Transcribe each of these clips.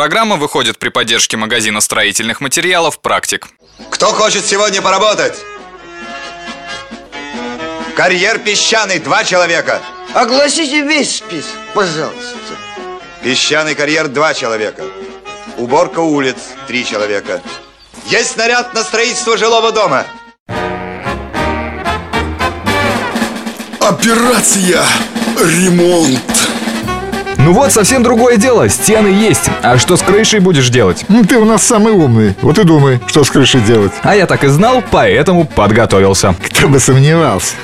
программа выходит при поддержке магазина строительных материалов «Практик». Кто хочет сегодня поработать? Карьер песчаный, два человека. Огласите весь список, пожалуйста. Песчаный карьер, два человека. Уборка улиц, три человека. Есть снаряд на строительство жилого дома. Операция «Ремонт». Ну вот, совсем другое дело. Стены есть. А что с крышей будешь делать? Ну, ты у нас самый умный. Вот и думай, что с крышей делать. А я так и знал, поэтому подготовился. Кто бы сомневался.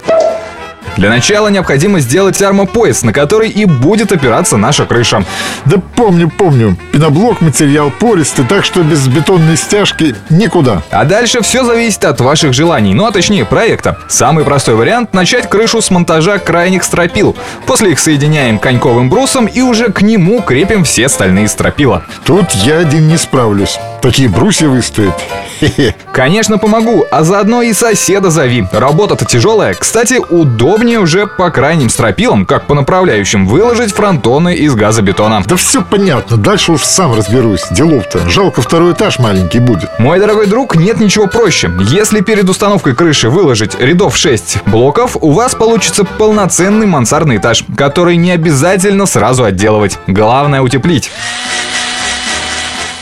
Для начала необходимо сделать армопояс, на который и будет опираться наша крыша. Да помню, помню. Пеноблок материал пористый, так что без бетонной стяжки никуда. А дальше все зависит от ваших желаний, ну а точнее проекта. Самый простой вариант – начать крышу с монтажа крайних стропил. После их соединяем коньковым брусом и уже к нему крепим все стальные стропила. Тут я один не справлюсь. Такие брусья выстоят. Хе-хе. Конечно, помогу, а заодно и соседа зови. Работа-то тяжелая. Кстати, удобнее уже по крайним стропилам, как по направляющим, выложить фронтоны из газобетона. Да все понятно, дальше уж сам разберусь. Делов-то. Жалко, второй этаж маленький будет. Мой дорогой друг, нет ничего проще. Если перед установкой крыши выложить рядов 6 блоков, у вас получится полноценный мансардный этаж, который не обязательно сразу отделывать. Главное утеплить.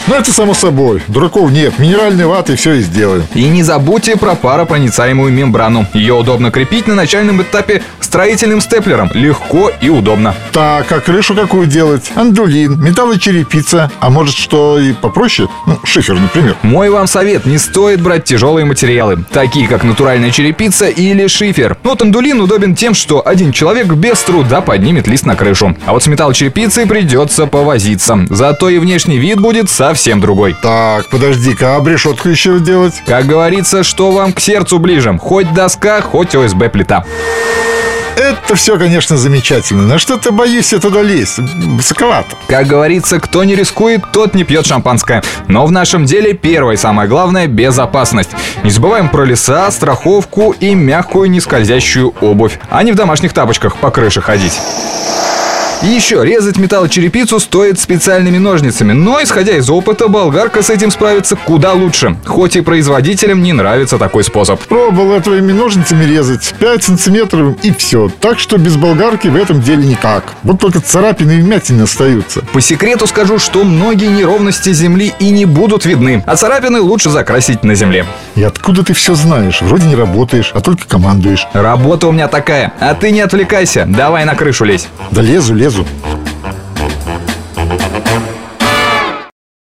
Ну, это само собой. Дураков нет. Минеральной ваты все и сделаем. И не забудьте про паропроницаемую мембрану. Ее удобно крепить на начальном этапе строительным степлером. Легко и удобно. Так, а крышу какую делать? Андулин, металлочерепица. А может, что и попроще? Ну, шифер, например. Мой вам совет, не стоит брать тяжелые материалы, такие как натуральная черепица или шифер. Но тандулин удобен тем, что один человек без труда поднимет лист на крышу. А вот с металлочерепицей придется повозиться. Зато и внешний вид будет совсем другой. Так, подожди-ка, а решетку еще делать? Как говорится, что вам к сердцу ближе. Хоть доска, хоть ОСБ плита. Это все, конечно, замечательно. Но что-то боюсь я туда лезть. Высоковато. Как говорится, кто не рискует, тот не пьет шампанское. Но в нашем деле первое и самое главное – безопасность. Не забываем про леса, страховку и мягкую нескользящую обувь. А не в домашних тапочках по крыше ходить. И еще, резать металлочерепицу стоит специальными ножницами, но, исходя из опыта, болгарка с этим справится куда лучше. Хоть и производителям не нравится такой способ. Пробовал я твоими ножницами резать 5 сантиметров и все. Так что без болгарки в этом деле никак. Вот только царапины и вмятины остаются. По секрету скажу, что многие неровности земли и не будут видны, а царапины лучше закрасить на земле. И откуда ты все знаешь? Вроде не работаешь, а только командуешь. Работа у меня такая, а ты не отвлекайся, давай на крышу лезь. Да лезу, лезу. caso.